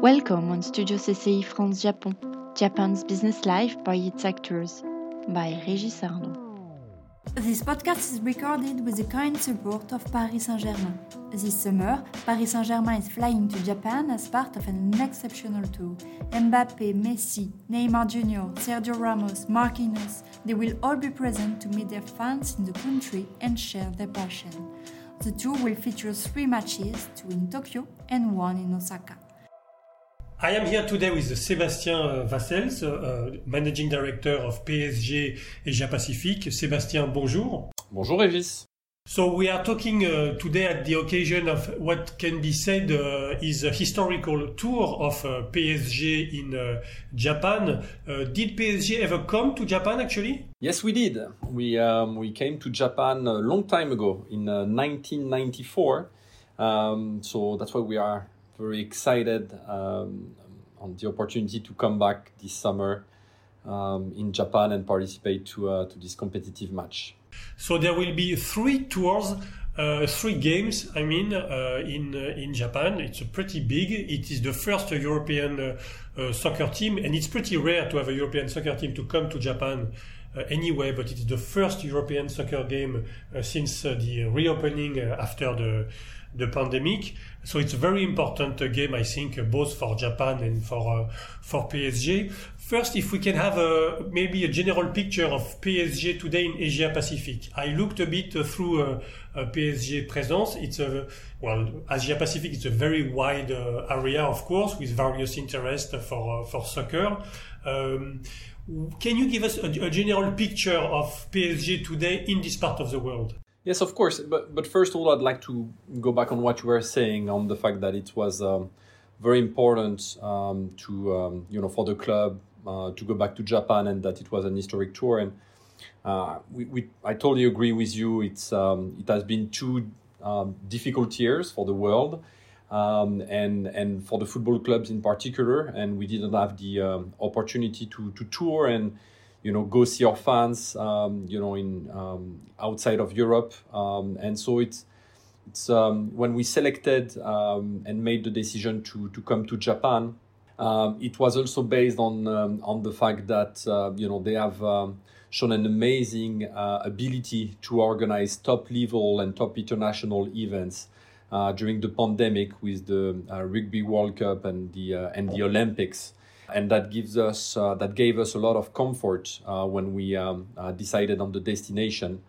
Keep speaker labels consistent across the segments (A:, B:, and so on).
A: Welcome on Studio CCI France Japon, Japan's business life by its actors, by Régis Arnaud.
B: This podcast is recorded with the kind support of Paris Saint-Germain. This summer, Paris Saint-Germain is flying to Japan as part of an exceptional tour. Mbappe, Messi, Neymar Jr., Sergio Ramos, Marquinhos, they will all be present to meet their fans in the country and share their passion. The tour will feature three matches, two in Tokyo and one in Osaka.
C: I am here today with Sébastien Vassels, uh, Managing Director of PSG Asia Pacific. Sébastien, bonjour.
D: Bonjour Régis.
C: So we are talking uh, today at the occasion of what can be said uh, is a historical tour of uh, PSG in uh, Japan. Uh, did PSG ever come to Japan actually?
D: Yes, we did. We um, we came to Japan a long time ago in 1994. Um, so that's why we are very excited um, on the opportunity to come back this summer um, in Japan and participate to uh, to this competitive match.
C: So there will be three tours, uh, three games. I mean, uh, in uh, in Japan, it's pretty big. It is the first European uh, uh, soccer team, and it's pretty rare to have a European soccer team to come to Japan. anyway, but it's the first European soccer game since the reopening after the the pandemic. So it's very important uh, game, I think, uh, both for Japan and for uh, for PSG. First, if we can have a, maybe a general picture of PSG today in Asia Pacific. I looked a bit through uh, PSG presence. It's a well, Asia Pacific is a very wide uh, area, of course, with various interests for uh, for soccer. Um, can you give us a, a general picture of PSG today in this part of the world?
D: Yes, of course. But but first of all, I'd like to go back on what you were saying on the fact that it was um, very important um, to um, you know for the club uh, to go back to Japan and that it was an historic tour. And uh, we, we I totally agree with you. It's um, it has been two um, difficult years for the world. Um, and and for the football clubs in particular, and we didn't have the opportunity to to tour and you know go see our fans um, you know in um, outside of Europe. Um, and so it's it's um, when we selected um, and made the decision to to come to Japan um, it was also based on on the fact that uh, you know they have shown an amazing uh, ability to organize top level and top international events uh, during the pandemic with the uh, Rugby World Cup and the uh, and the Olympics and that gives us uh, that gave us a lot of comfort uh, when we um, uh, decided on the destination.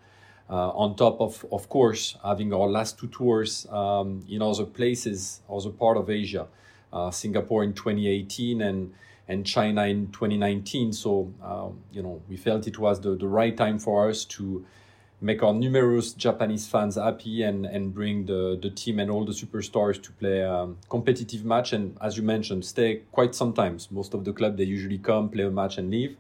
D: On top of, of course, having our last two tours um, in other places, other part of Asia, Singapore in 2018 and and China in 2019. So um, you know we felt it was the, the right time for us to make our numerous Japanese fans happy and, and bring the, the team and all the superstars to play a competitive match. And as you mentioned, stay quite sometimes. Most of the club, they usually come, play a match and leave.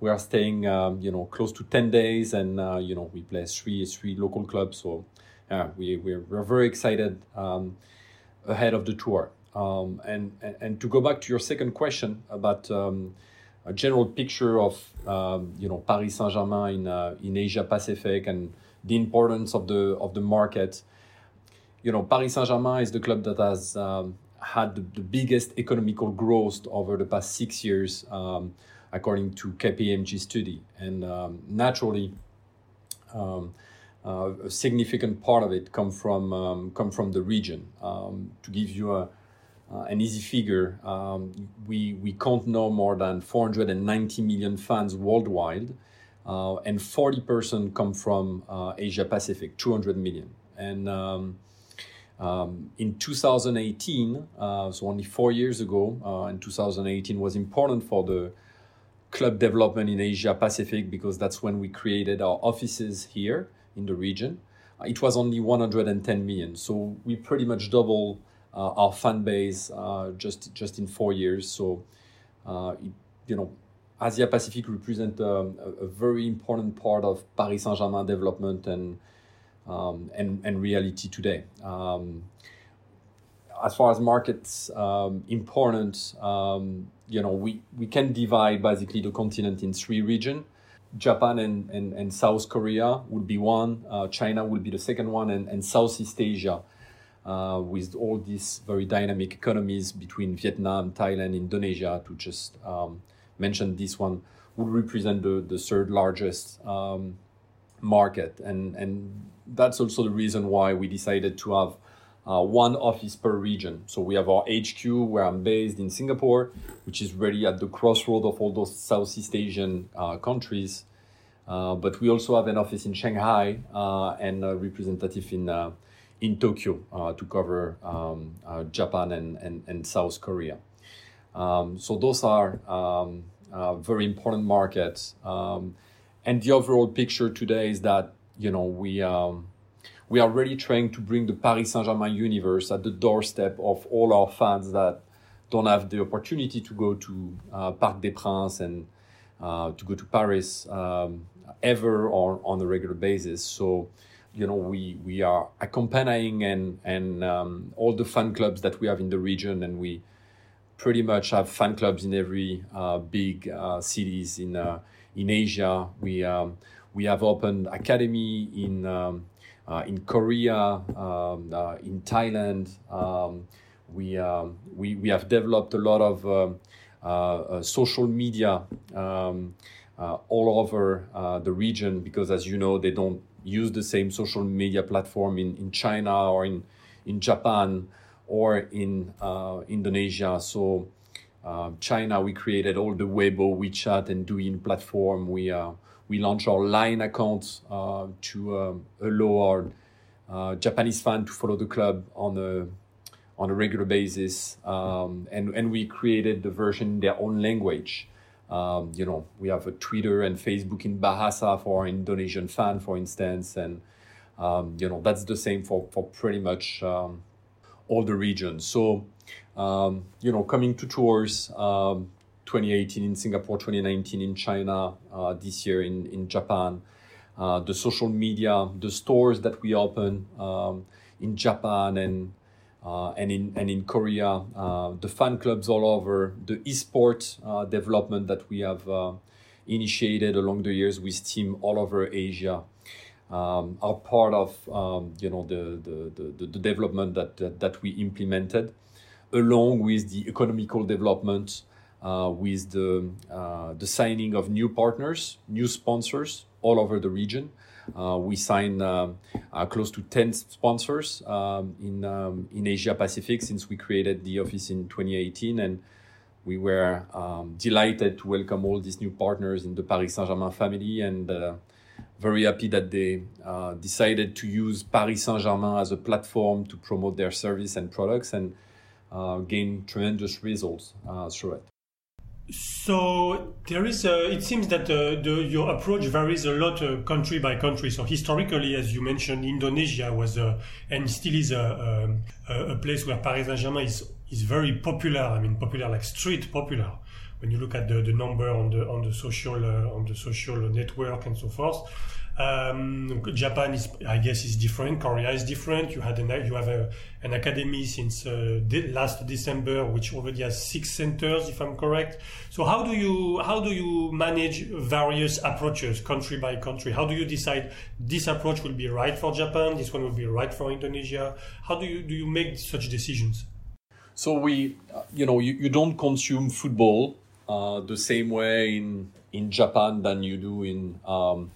D: We are staying, um, you know, close to 10 days and, uh, you know, we play three, three local clubs. So yeah, we, we're, we're very excited um, ahead of the tour. Um, and, and, and to go back to your second question about um, a general picture of um, you know Paris Saint Germain in uh, in Asia Pacific and the importance of the of the market. You know, Paris Saint Germain is the club that has um, had the, the, biggest economical growth over the past six years, um, according to KPMG study, and um, naturally. Um, uh, a significant part of it come from um, come from the region. to give you a, uh, an easy figure, um, we, we count no more than 490 million fans worldwide, uh, and 40% come from uh, Asia Pacific, 200 million. And um, um, in 2018, uh, so only four years ago, uh, and 2018 was important for the club development in Asia Pacific because that's when we created our offices here in the region. Uh, it was only 110 million, so we pretty much double uh, our fan base uh, just just in four years. So, uh, you know, Asia Pacific represent um, a, a, very important part of Paris Saint Germain development and um, and and reality today. Um, as far as markets um, important, um, you know, we, we can divide basically the continent in three regions. Japan and, and, and South Korea would be one, uh, China would be the second one, and, and Southeast Asia uh, with all these very dynamic economies between Vietnam, Thailand, Indonesia, to just um, mention this one, would represent the, the third largest um, market. And, and that's also the reason why we decided to have uh, one office per region. So we have our HQ where I'm based in Singapore, which is really at the crossroad of all those Southeast Asian uh, countries. Uh, but we also have an office in Shanghai uh, and a representative in uh, in Tokyo uh, to cover um, Japan and, and, and South Korea. Um, so those are um, very important markets. Um, and the overall picture today is that you know we um, we are really trying to bring the Paris Saint Germain universe at the doorstep of all our fans that don't have the opportunity to go to uh, Parc des Princes and uh, to go to Paris um, ever or on a regular basis. So, you know, we we are accompanying and and um, all the fan clubs that we have in the region, and we pretty much have fan clubs in every uh, big uh, cities in uh, in Asia. We um, we have opened academy in um, uh, in Korea, um, uh, in Thailand. Um, we, um, we, we have developed a lot of uh, social media all over the region because, as you know, they don't use the same social media platform in, in China or in, in Japan or in Indonesia. So, uh, China, we created all the Weibo, WeChat, and Douyin platform. We uh, we launched our Line account uh, to um, allow our uh, Japanese fan to follow the club on a on a regular basis, um, and and we created the version in their own language. Um, you know, we have a Twitter and Facebook in Bahasa for our Indonesian fan, for instance, and um, you know that's the same for for pretty much um, all the regions. So, um, you know, coming to tours, um, 2018 in Singapore, 2019 in China, uh, this year in, in Japan. Uh, the social media, the stores that we open um, in Japan and uh, and in and in Korea, uh, the fan clubs all over, the esports uh, development that we have uh, initiated along the years with team all over Asia. Um, are part of um, you know the, the, the, the development that, that, that we implemented along with the economical development uh, with the, uh, the signing of new partners, new sponsors all over the region. Uh, we signed close to 10 sponsors um, in, um, in Asia Pacific since we created the office in 2018. And we were um, delighted to welcome all these new partners in the Paris Saint Germain family and uh, very happy that they uh, decided to use Paris Saint Germain as a platform to promote their service and products and uh, gain tremendous results through it.
C: So there is a, it seems that uh, the, your approach varies a lot uh, country by country. So historically, as you mentioned, Indonesia was uh, and still is a, a, a place where Paris Saint-Germain is is very popular. I mean, popular like street popular. When you look at the, the number on the on the social uh, on the social network and so forth. Um, Japan is, I guess, is different. Korea is different. You had an, you have a, an academy since uh, de- last December, which already has six centers, if I'm correct. So how do you how do you manage various approaches, country by country? How do you decide this approach will be right for Japan, this one will be right for Indonesia? How do you do you make such decisions?
D: So we, you know, you, you don't consume football uh, the same way in in Japan than you do in um,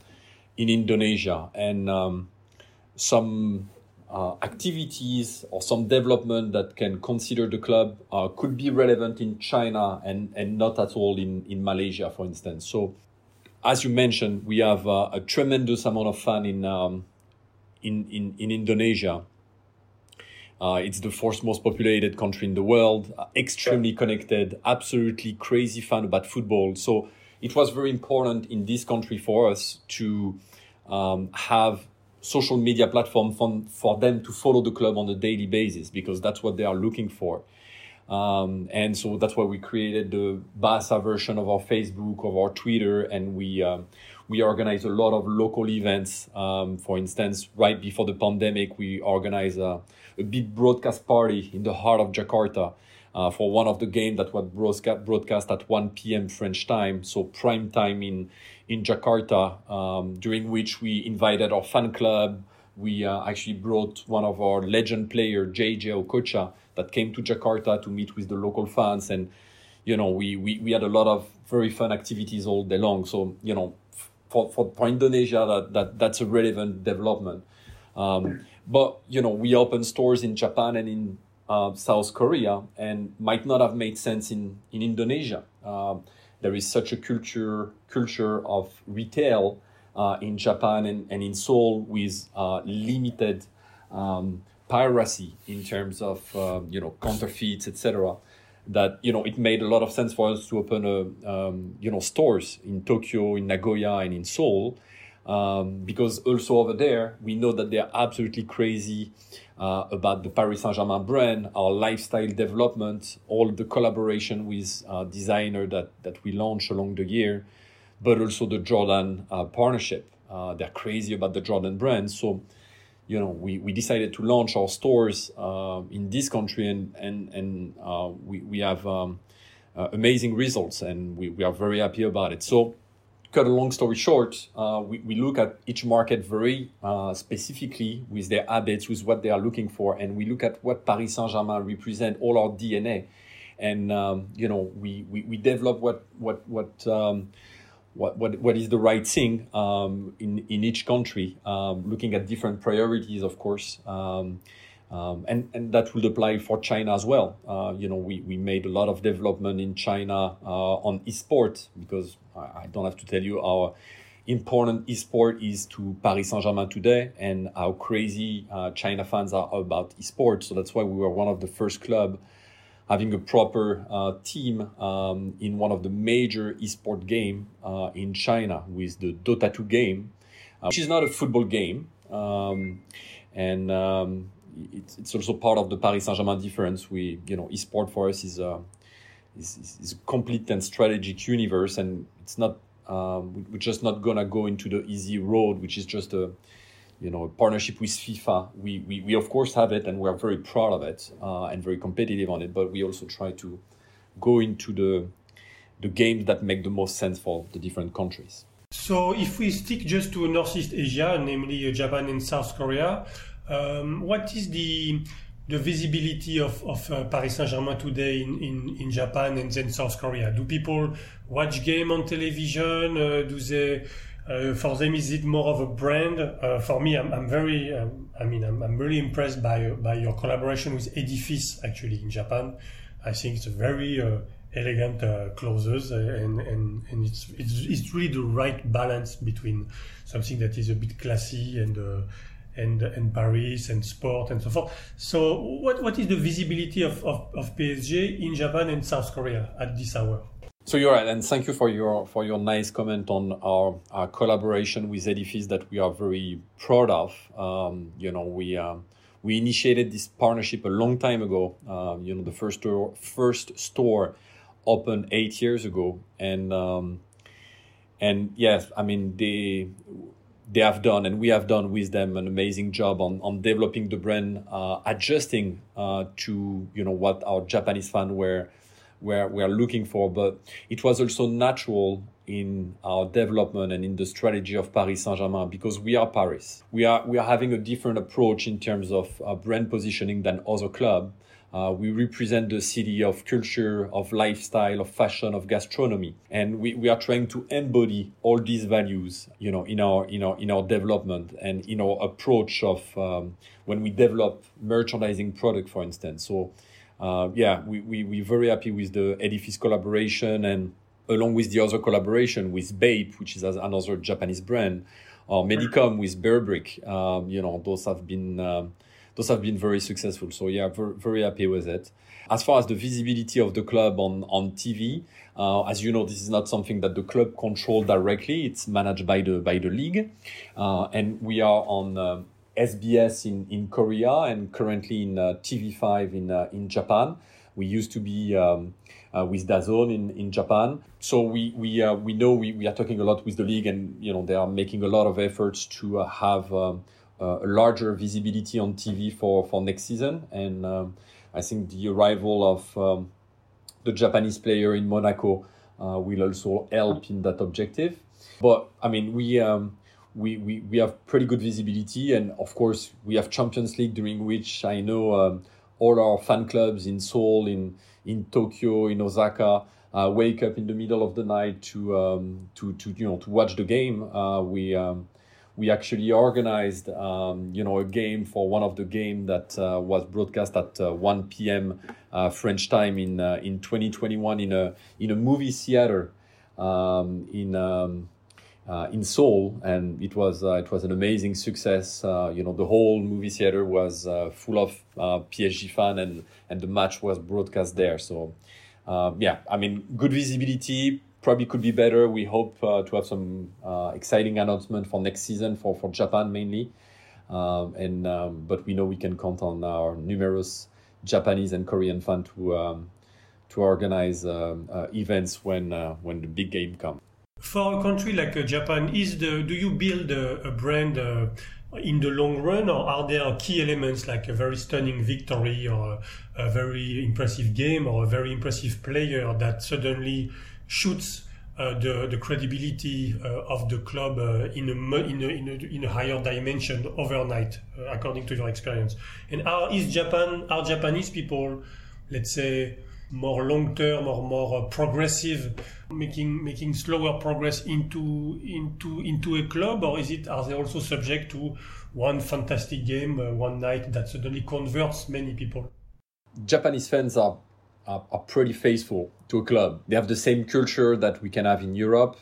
D: in Indonesia and um, some uh, activities or some development that can consider the club uh, could be relevant in China and, and not at all in, in Malaysia, for instance. So, as you mentioned, we have uh, a tremendous amount of fun in, um, in, in, in Indonesia. Uh, it's the fourth most populated country in the world, uh, extremely connected, absolutely crazy fan about football. So, it was very important in this country for us to um, have social media platform for, for them to follow the club on a daily basis because that's what they are looking for. Um, and so that's why we created the Bahasa version of our Facebook, of our Twitter, and we um, we organize a lot of local events. Um, for instance, right before the pandemic, we organized a, a big broadcast party in the heart of Jakarta uh, for one of the games that was broadcast, at 1 p.m. French time, so prime time in, in Jakarta, um, during which we invited our fan club, we uh, actually brought one of our legend player, JJ Okocha, that came to Jakarta to meet with the local fans. And, you know, we, we, we had a lot of very fun activities all day long. So, you know, for, for, for Indonesia, that, that, that's a relevant development. Um, but, you know, we opened stores in Japan and in uh, South Korea and might not have made sense in, in Indonesia. Uh, there is such a culture culture of retail uh, in Japan and, and in Seoul with uh, limited um, piracy in terms of uh, you know counterfeits, etc. That you know it made a lot of sense for us to open a um, you know stores in Tokyo, in Nagoya, and in Seoul, um, because also over there we know that they are absolutely crazy uh, about the Paris Saint Germain brand, our lifestyle development, all the collaboration with uh, designer that that we launched along the year but also the Jordan uh, partnership. Uh, they're crazy about the Jordan brand. So, you know, we, we decided to launch our stores uh, in this country and, and, and uh, we, we have um, uh, amazing results and we, we are very happy about it. So, cut a long story short, uh, we, we look at each market very specifically with their habits, with what they are looking for, and we look at what Paris Saint Germain represent, all our DNA. And, um, you know, we, we, we develop what, what, what, um, what, what, what is the right thing um, in, in each country, um, looking at different priorities, of course. Um, um, and, and that would apply for China as well. Uh, you know, we, we made a lot of development in China uh, on esport because I, don't have to tell you how important esport is to Paris Saint Germain today and how crazy uh, China fans are about esport. So that's why we were one of the first club having a proper uh, team um, in one of the major esport game uh, in China with the Dota 2 game, uh, which is not a football game. Um, and um, it's, it's also part of the Paris Saint-Germain difference. We, you know, esport for us is a, is, is a complete and strategic universe and it's not, um, we're just not gonna go into the easy road, which is just a, you know, partnership with FIFA. We, we, we of course have it and we are very proud of it uh, and very competitive on it, but we also try to go into the, the games that make the most sense for the different countries.
C: So if we stick just to Northeast Asia, namely uh, Japan and South Korea, um, what is the the visibility of, of uh, Paris Saint-Germain today in, in, in Japan and then South Korea? Do people watch game on television? Uh, do they for them, is it more of a brand? Uh, for me, I'm, I'm very, um, I mean, I'm, I'm really impressed by by your collaboration with Edifice actually in Japan. I think it's a very uh, elegant uh, clothes uh, and, and, and it's, it's, it's really the right balance between something that is a bit classy and uh, and and Paris and sport and so forth. So what what is the visibility of, of, of PSG in Japan and South Korea at this hour?
D: So you're right, and thank you for your for your nice comment on our, our collaboration with Edifice that we are very proud of. Um, you know, we uh, we initiated this partnership a long time ago. Um, you know, the first store first store opened eight years ago, and um, and yes, I mean they they have done and we have done with them an amazing job on, on developing the brand, uh, adjusting uh, to you know what our Japanese fans were were, were looking for, but it was also natural in our development and in the strategy of Paris Saint-Germain because we are Paris. We are we are having a different approach in terms of uh, brand positioning than other club. Uh, we represent the city of culture, of lifestyle, of fashion, of gastronomy, and we, we are trying to embody all these values, you know, in our in our in our development and in our approach of um, when we develop merchandising product, for instance. So uh, yeah, we, we, we're very happy with the Edifice collaboration and along with the other collaboration with Bape, which is another Japanese brand, or Medicom with Burberry. Um, you know, those have been um, those have been very successful. So yeah, very, very happy with it. As far as the visibility of the club on on TV, uh, as you know, this is not something that the club control directly. It's managed by the by the league, uh, and we are on um, SBS in, in Korea and currently in uh, TV5 in, uh, in Japan. We used to be um, uh, with DAZN in, in Japan. So we, we, uh, we know we, we are talking a lot with the league and, you know, they are making a lot of efforts to uh, have um, uh, a larger visibility on TV for, for next season. And um, I think the arrival of um, the Japanese player in Monaco will also help in that objective. But I mean, we, um, we, we, we have pretty good visibility. And of course, we have Champions League during which I know um, all our fan clubs in Seoul, in, in Tokyo, in Osaka, uh, wake up in the middle of the night to, um, to, to, you know, to watch the game. Uh, we, um, we actually organized, um, you know, a game for one of the game that uh, was broadcast at uh, 1 p.m. Uh, French time in, in 2021 in a, in a movie theater um, in, um, uh, in Seoul, and it was uh, it was an amazing success. Uh, you know, the whole movie theater was uh, full of uh, PSG fan, and and the match was broadcast there. So, um, yeah, I mean, good visibility. Probably could be better. We hope uh, to have some exciting announcement for next season for for Japan mainly, um, and um, but we know we can count on our numerous Japanese and Korean fans to um, to organize um, events when when the big game comes.
C: For a country like uh, Japan, is the do you build a, a brand uh, in the long run, or are there key elements like a very stunning victory, or a, a very impressive game, or a very impressive player that suddenly shoots uh, the the credibility uh, of the club uh, in a, in a in a in a higher dimension overnight, uh, according to your experience? And are is Japan are Japanese people, let's say, more long term or more progressive? making making slower progress into into into a club, or is it are they also subject to one fantastic game uh, one night that suddenly converts many people?
D: Japanese fans are, are, are pretty faithful to a club. They have the same culture that we can have in Europe,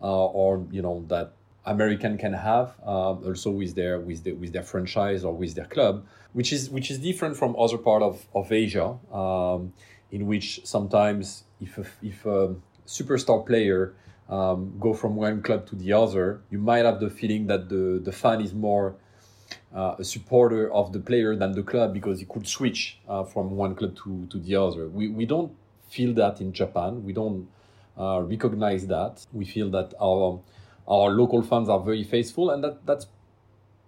D: uh, or you know that American can have uh, also with their with the, with their franchise or with their club, which is which is different from other part of of Asia, um, in which sometimes if if um, superstar player um, go from one club to the other, you might have the feeling that the, the fan is more uh, a supporter of the player than the club because he could switch uh, from one club to, to the other. We, we don't feel that in Japan. We don't uh, recognize that. We feel that our our local fans are very faithful, and that, that's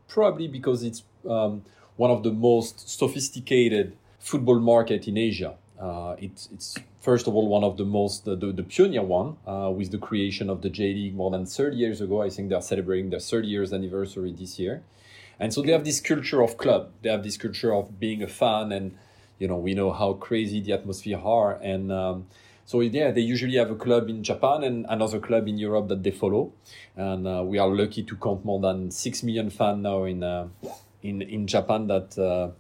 D: probably because it's um, one of the most sophisticated football market in Asia. Uh, it's it's first of all one of the most the, the, pioneer one uh, with the creation of the J League more than 30 years ago. I think they're celebrating their 30 years anniversary this year, and so they have this culture of club. They have this culture of being a fan, and you know we know how crazy the atmosphere are, and um, so yeah, they usually have a club in Japan and another club in Europe that they follow, and uh, we are lucky to count more than six million fans now in uh, in in Japan that uh,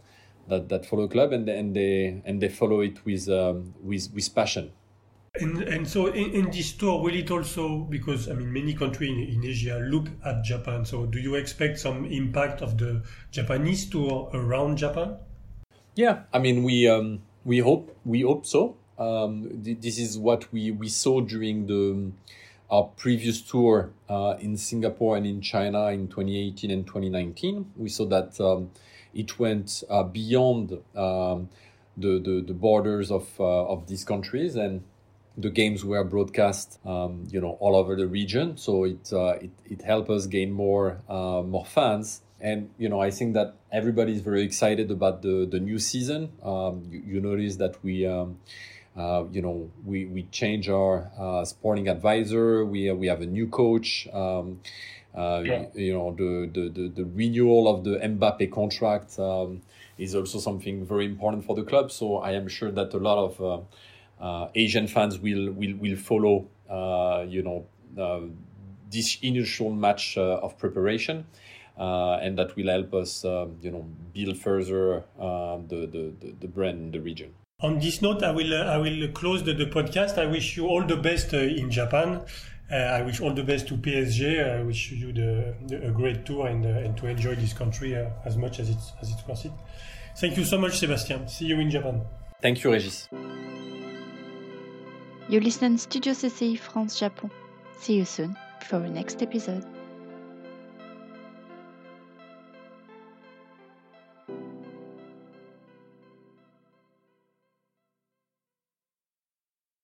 D: that, that follow club and, and they and they follow it with um, with with passion.
C: And, and so in, in, this tour, will it also, because I mean, many countries in, in, Asia look at Japan. So do you expect some impact of the Japanese tour around Japan?
D: Yeah, I mean, we um, we hope we hope so. Um, th- this is what we, we saw during the our previous tour uh, in Singapore and in China in 2018 and 2019. We saw that um, it went uh, beyond um, the, the, the borders of uh, of these countries and the games were broadcast um, you know all over the region. So it uh, it, it helped us gain more uh, more fans. And you know I think that everybody is very excited about the the new season. Um, you, you notice that we um, uh, you know we we change our uh, sporting advisor. We we have a new coach. Um, uh, yeah. You know, the, the, the, the, renewal of the Mbappe contract um, is also something very important for the club. So I am sure that a lot of uh, uh, Asian fans will will will follow. Uh, you know, uh, this initial match uh, of preparation. and that will help us, um, you know, build further the, the, the brand in the region.
C: On this note, I will I will close the, the podcast. I wish you all the best in Japan. Uh, I wish all the best to PSG. I wish you the, the a great tour and, uh, and to enjoy this country uh, as much as it's as it's worth it. Thank you so much, Sebastian. See you in Japan.
D: Thank you, Regis.
A: You listen Studio CCI France Japon. See you soon for the next episode.